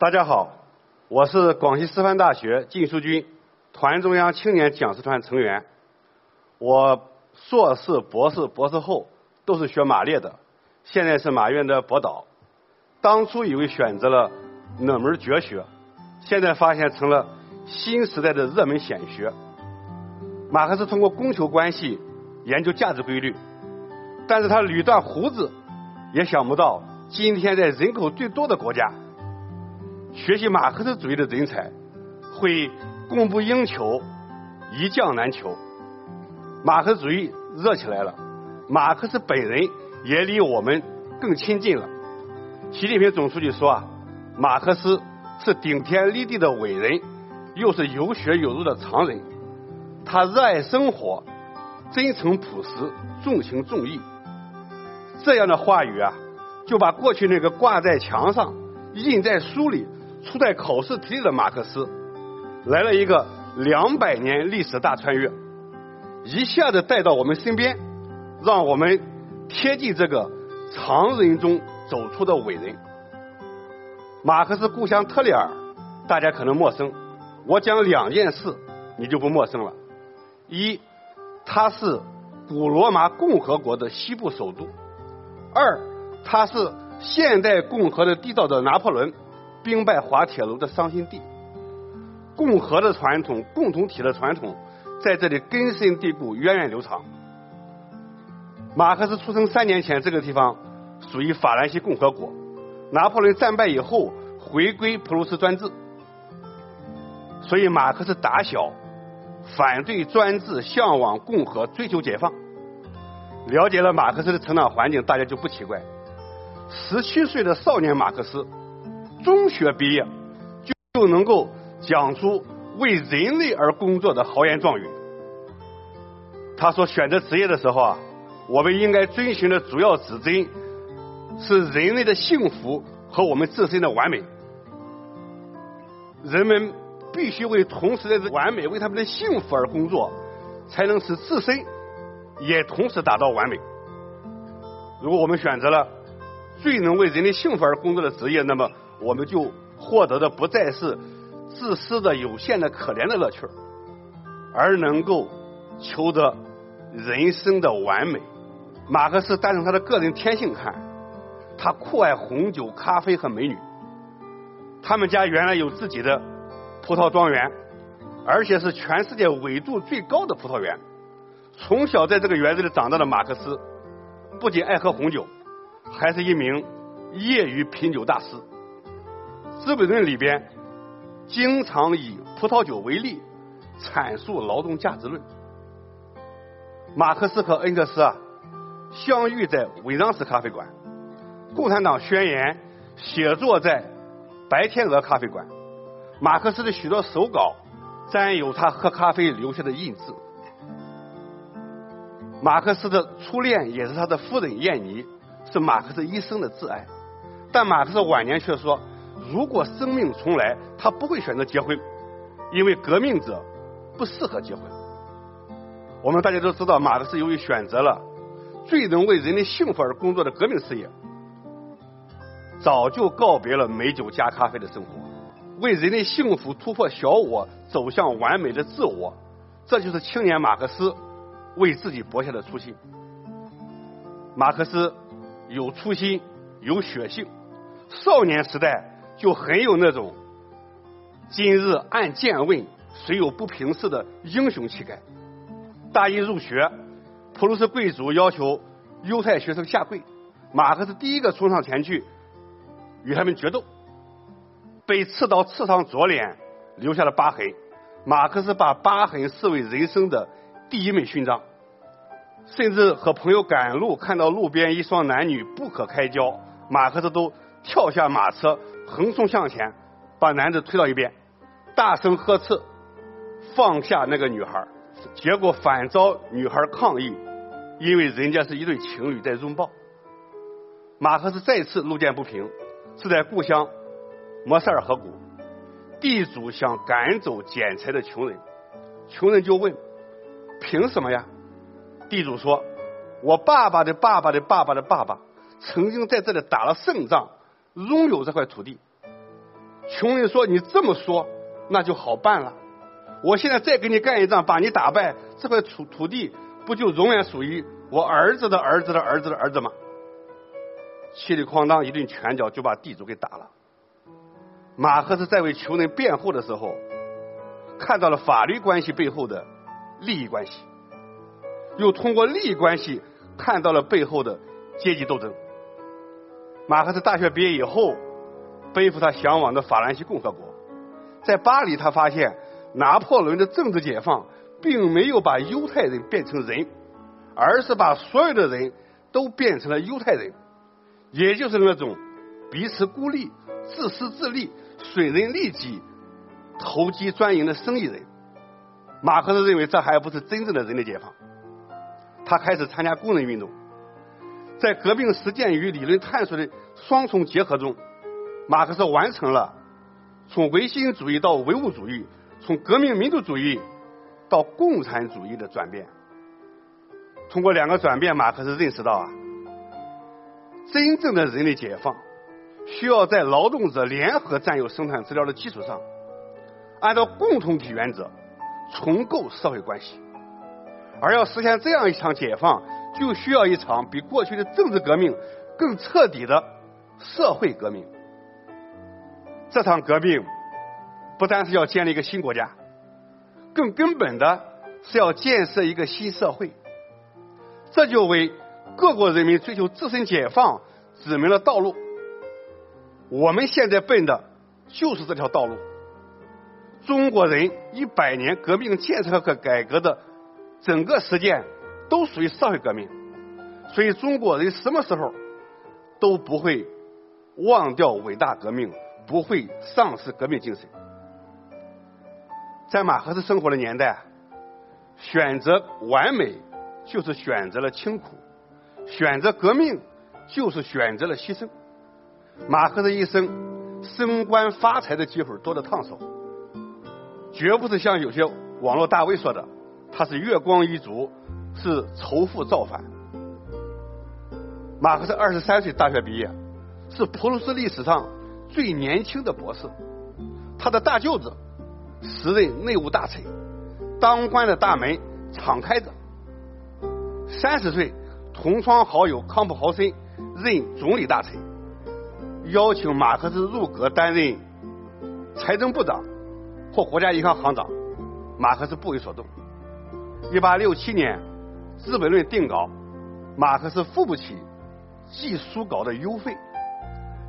大家好，我是广西师范大学晋书军团中央青年讲师团成员。我硕士、博士、博士后都是学马列的，现在是马院的博导。当初以为选择了哪门绝学，现在发现成了新时代的热门显学。马克思通过供求关系研究价值规律，但是他捋断胡子，也想不到今天在人口最多的国家。学习马克思主义的人才会供不应求，一将难求。马克思主义热起来了，马克思本人也离我们更亲近了。习近平总书记说啊，马克思是顶天立地的伟人，又是有血有肉的常人。他热爱生活，真诚朴实，重情重义。这样的话语啊，就把过去那个挂在墙上、印在书里。出在考试题里的马克思，来了一个两百年历史大穿越，一下子带到我们身边，让我们贴近这个常人中走出的伟人。马克思故乡特里尔，大家可能陌生，我讲两件事，你就不陌生了。一，它是古罗马共和国的西部首都；二，它是现代共和的缔造者拿破仑。兵败滑铁卢的伤心地，共和的传统、共同体的传统在这里根深蒂固、源远流长。马克思出生三年前，这个地方属于法兰西共和国。拿破仑战败以后，回归普鲁士专制，所以马克思打小反对专制，向往共和，追求解放。了解了马克思的成长环境，大家就不奇怪。十七岁的少年马克思。中学毕业就就能够讲出为人类而工作的豪言壮语。他说选择职业的时候啊，我们应该遵循的主要指针是人类的幸福和我们自身的完美。人们必须为同时的完美、为他们的幸福而工作，才能使自身也同时达到完美。如果我们选择了最能为人类幸福而工作的职业，那么。我们就获得的不再是自私的、有限的、可怜的乐趣而能够求得人生的完美。马克思单从他的个人天性看，他酷爱红酒、咖啡和美女。他们家原来有自己的葡萄庄园，而且是全世界纬度最高的葡萄园。从小在这个园子里长大的马克思，不仅爱喝红酒，还是一名业余品酒大师。《资本论》里边经常以葡萄酒为例阐述劳动价值论。马克思和恩格斯啊相遇在维让斯咖啡馆，共产党宣言写作在白天鹅咖啡馆。马克思的许多手稿沾有他喝咖啡留下的印字。马克思的初恋也是他的夫人燕妮，是马克思一生的挚爱。但马克思晚年却说。如果生命重来，他不会选择结婚，因为革命者不适合结婚。我们大家都知道，马克思由于选择了最能为人类幸福而工作的革命事业，早就告别了美酒加咖啡的生活，为人类幸福突破小我，走向完美的自我。这就是青年马克思为自己搏下的初心。马克思有初心，有血性，少年时代。就很有那种今日按剑问谁有不平事的英雄气概。大一入学，普鲁士贵族要求犹太学生下跪，马克思第一个冲上前去与他们决斗，被刺刀刺伤左脸，留下了疤痕。马克思把疤痕视为人生的第一枚勋章。甚至和朋友赶路，看到路边一双男女不可开交，马克思都跳下马车，横冲向前，把男子推到一边，大声呵斥，放下那个女孩。结果反遭女孩抗议，因为人家是一对情侣在拥抱。马克思再次路见不平，是在故乡摩塞尔河谷，地主想赶走捡柴的穷人，穷人就问：凭什么呀？地主说：“我爸爸的爸爸的爸爸的爸爸曾经在这里打了胜仗，拥有这块土地。”穷人说：“你这么说，那就好办了。我现在再给你干一仗，把你打败，这块土土地不就永远属于我儿子的儿子的儿子的儿子吗？”气里哐当一顿拳脚就把地主给打了。马克思在为穷人辩护的时候，看到了法律关系背后的利益关系。又通过利益关系看到了背后的阶级斗争。马克思大学毕业以后，背负他向往的法兰西共和国，在巴黎，他发现拿破仑的政治解放并没有把犹太人变成人，而是把所有的人都变成了犹太人，也就是那种彼此孤立、自私自利、损人利己、投机专营的生意人。马克思认为，这还不是真正的人类解放。他开始参加工人运动，在革命实践与理论探索的双重结合中，马克思完成了从唯心主义到唯物主义，从革命民主主义到共产主义的转变。通过两个转变，马克思认识到啊，真正的人类解放需要在劳动者联合占有生产资料的基础上，按照共同体原则重构社会关系。而要实现这样一场解放，就需要一场比过去的政治革命更彻底的社会革命。这场革命不单是要建立一个新国家，更根本的是要建设一个新社会。这就为各国人民追求自身解放指明了道路。我们现在奔的就是这条道路。中国人一百年革命建设和改革的。整个实践都属于社会革命，所以中国人什么时候都不会忘掉伟大革命，不会丧失革命精神。在马克思生活的年代，选择完美就是选择了清苦，选择革命就是选择了牺牲。马克思一生升官发财的机会多得烫手，绝不是像有些网络大 V 说的。他是月光一族，是仇富造反。马克思二十三岁大学毕业，是普鲁士历史上最年轻的博士。他的大舅子时任内务大臣，当官的大门敞开着。三十岁，同窗好友康普豪森任总理大臣，邀请马克思入阁担任财政部长或国家银行行长，马克思不为所动。一八六七年，《资本论》定稿，马克思付不起寄书稿的邮费，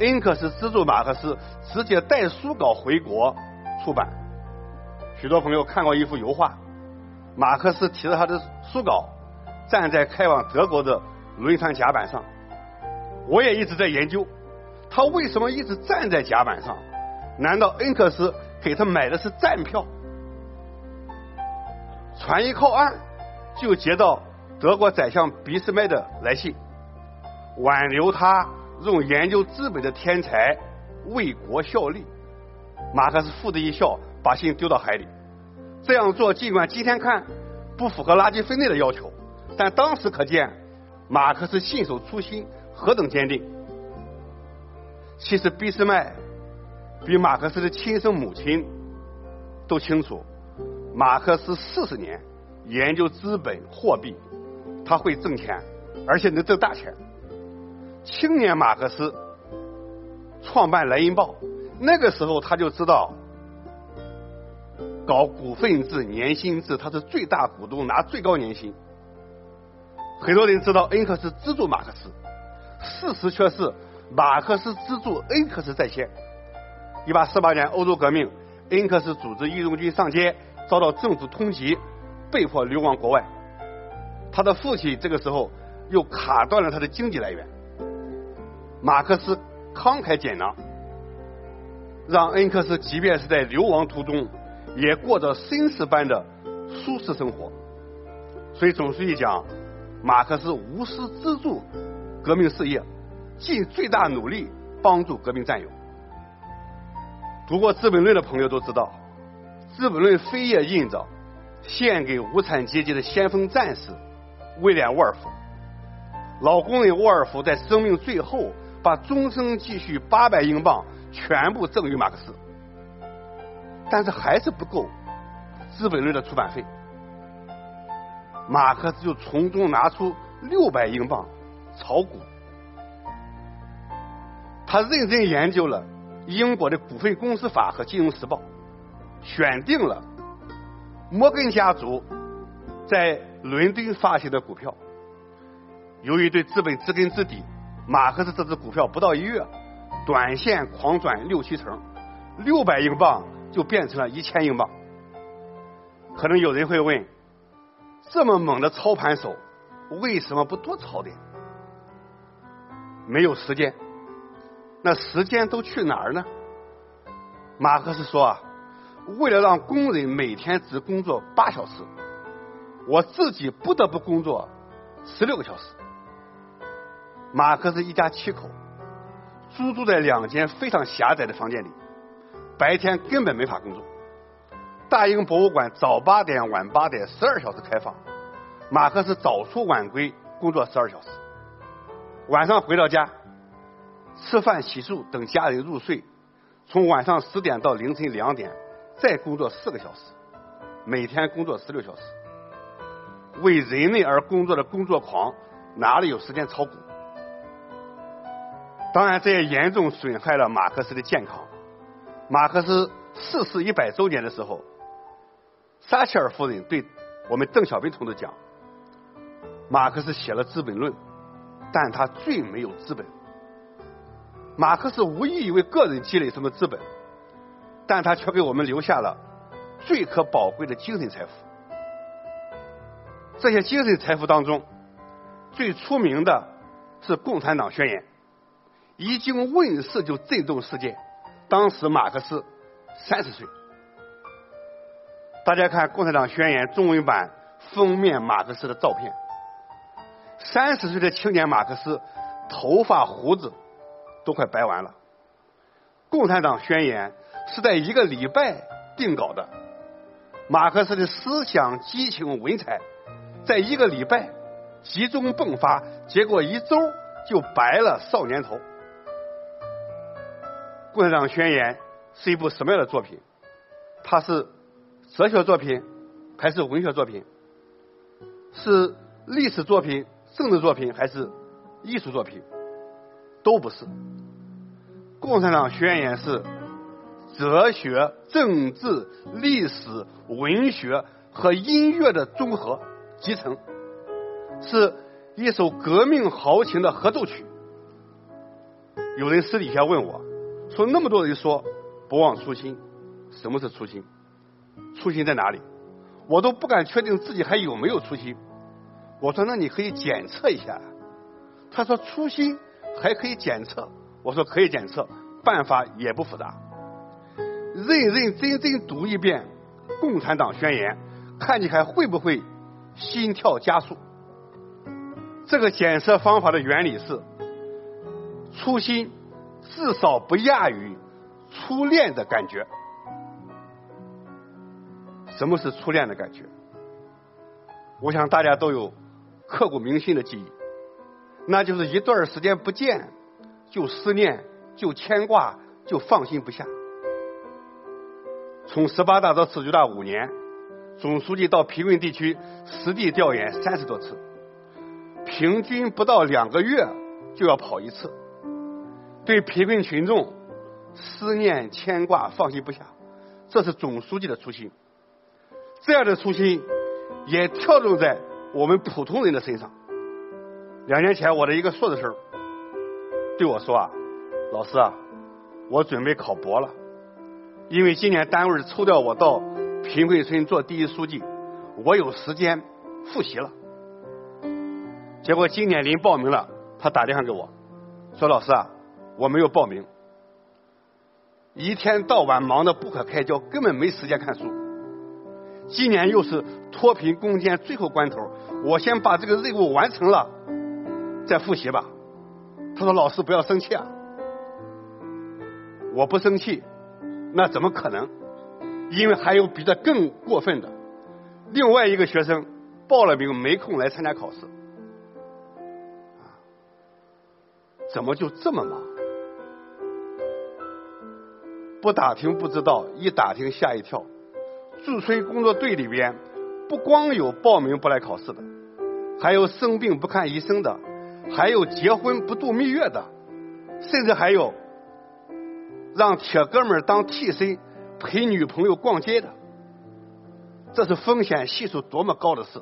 恩克斯资助马克思直接带书稿回国出版。许多朋友看过一幅油画，马克思提着他的书稿，站在开往德国的轮船甲板上。我也一直在研究，他为什么一直站在甲板上？难道恩克斯给他买的是站票？船一靠岸，就接到德国宰相俾斯麦的来信，挽留他用研究资本的天才为国效力。马克思负的一笑，把信丢到海里。这样做尽管今天看不符合垃圾分类的要求，但当时可见马克思信守初心何等坚定。其实俾斯麦比马克思的亲生母亲都清楚。马克思四十年研究资本货币，他会挣钱，而且能挣大钱。青年马克思创办《莱茵报》，那个时候他就知道搞股份制、年薪制，他是最大股东，拿最高年薪。很多人知道恩克斯资助马克思，事实却是马克思资助恩克斯在先。一八四八年欧洲革命，恩克斯组织义勇军上街。遭到政府通缉，被迫流亡国外。他的父亲这个时候又卡断了他的经济来源。马克思慷慨解囊，让恩克斯即便是在流亡途中，也过着绅士般的舒适生活。所以总书记讲，马克思无私资助革命事业，尽最大努力帮助革命战友。读过《资本论》的朋友都知道，《资本论》扉页印着献给无产阶级的先锋战士威廉·沃尔夫。老工人沃尔夫在生命最后。把终生积蓄八百英镑全部赠予马克思，但是还是不够《资本论》的出版费。马克思就从中拿出六百英镑炒股。他认真研究了英国的股份公司法和金融时报，选定了摩根家族在伦敦发行的股票。由于对资本知根知底。马克思这只股票不到一月，短线狂转六七成，六百英镑就变成了一千英镑。可能有人会问：这么猛的操盘手，为什么不多操点？没有时间，那时间都去哪儿呢？马克思说啊，为了让工人每天只工作八小时，我自己不得不工作十六个小时。马克思一家七口，租住在两间非常狭窄的房间里，白天根本没法工作。大英博物馆早八点晚八点十二小时开放，马克思早出晚归工作十二小时，晚上回到家吃饭洗漱等家人入睡，从晚上十点到凌晨两点再工作四个小时，每天工作十六小时。为人类而工作的工作狂哪里有时间炒股？当然，这也严重损害了马克思的健康。马克思逝世一百周年的时候，撒切尔夫人对我们邓小平同志讲：“马克思写了《资本论》，但他最没有资本。马克思无意为个人积累什么资本，但他却给我们留下了最可宝贵的精神财富。这些精神财富当中，最出名的是《共产党宣言》。”一经问世就震动世界。当时马克思三十岁。大家看《共产党宣言》中文版封面，马克思的照片。三十岁的青年马克思，头发胡子都快白完了。《共产党宣言》是在一个礼拜定稿的。马克思的思想激情文采，在一个礼拜集中迸发，结果一周就白了少年头。《共产党宣言》是一部什么样的作品？它是哲学作品还是文学作品？是历史作品、政治作品还是艺术作品？都不是。《共产党宣言》是哲学、政治、历史、文学和音乐的综合集成，是一首革命豪情的合奏曲。有人私底下问我。说那么多人说不忘初心，什么是初心？初心在哪里？我都不敢确定自己还有没有初心。我说那你可以检测一下。他说初心还可以检测。我说可以检测，办法也不复杂。认认真真读一遍《共产党宣言》，看你还会不会心跳加速。这个检测方法的原理是初心。至少不亚于初恋的感觉。什么是初恋的感觉？我想大家都有刻骨铭心的记忆，那就是一段时间不见就思念、就牵挂、就放心不下。从十八大到四九大五年，总书记到贫困地区实地调研三十多次，平均不到两个月就要跑一次。对贫困群众思念牵挂放心不下，这是总书记的初心。这样的初心也跳动在我们普通人的身上。两年前，我的一个硕士生对我说：“啊，老师啊，我准备考博了，因为今年单位抽调我到贫困村做第一书记，我有时间复习了。”结果今年临报名了，他打电话给我，说老师啊，我没有报名，一天到晚忙得不可开交，根本没时间看书。今年又是脱贫攻坚最后关头，我先把这个任务完成了，再复习吧。他说老师不要生气啊，我不生气，那怎么可能？因为还有比这更过分的，另外一个学生报了名没空来参加考试。怎么就这么忙？不打听不知道，一打听吓一跳。驻村工作队里边，不光有报名不来考试的，还有生病不看医生的，还有结婚不度蜜月的，甚至还有让铁哥们当替身陪女朋友逛街的。这是风险系数多么高的事！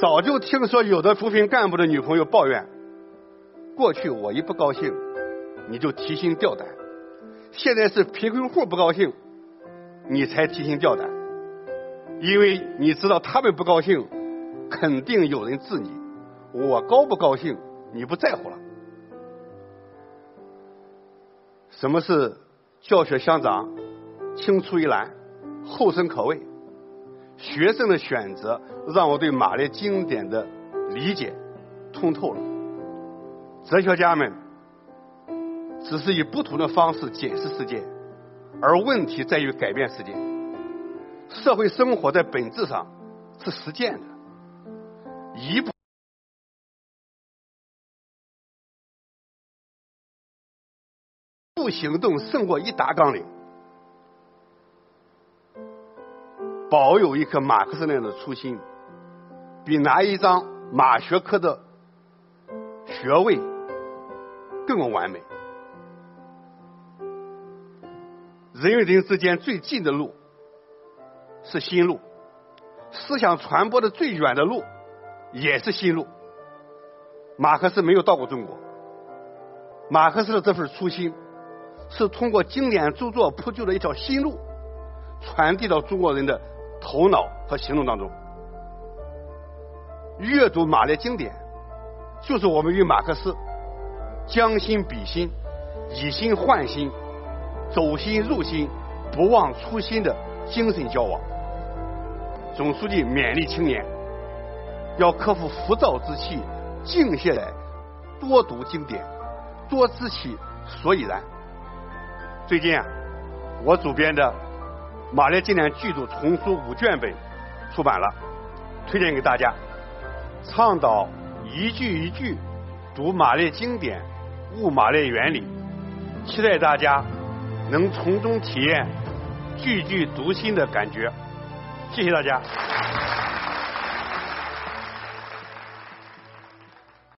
早就听说有的扶贫干部的女朋友抱怨。过去我一不高兴，你就提心吊胆；现在是贫困户不高兴，你才提心吊胆，因为你知道他们不高兴，肯定有人治你。我高不高兴，你不在乎了。什么是教学相长，青出于蓝，后生可畏？学生的选择让我对马列经典的理解通透了。哲学家们只是以不同的方式解释世界，而问题在于改变世界。社会生活在本质上是实践的，一步行动胜过一沓纲领。保有一颗马克思那样的初心，比拿一张马学科的学位。更完美。人与人之间最近的路是心路，思想传播的最远的路也是心路。马克思没有到过中国，马克思的这份初心是通过经典著作铺就的一条新路，传递到中国人的头脑和行动当中。阅读马列经典，就是我们与马克思。将心比心，以心换心，走心入心，不忘初心的精神交往。总书记勉励青年，要克服浮躁之气，静下来，多读经典，多知其所以然。最近啊，我主编的《马列经典剧组丛书》五卷本出版了，推荐给大家，倡导一句一句读马列经典。悟马列原理，期待大家能从中体验句句读心的感觉。谢谢大家。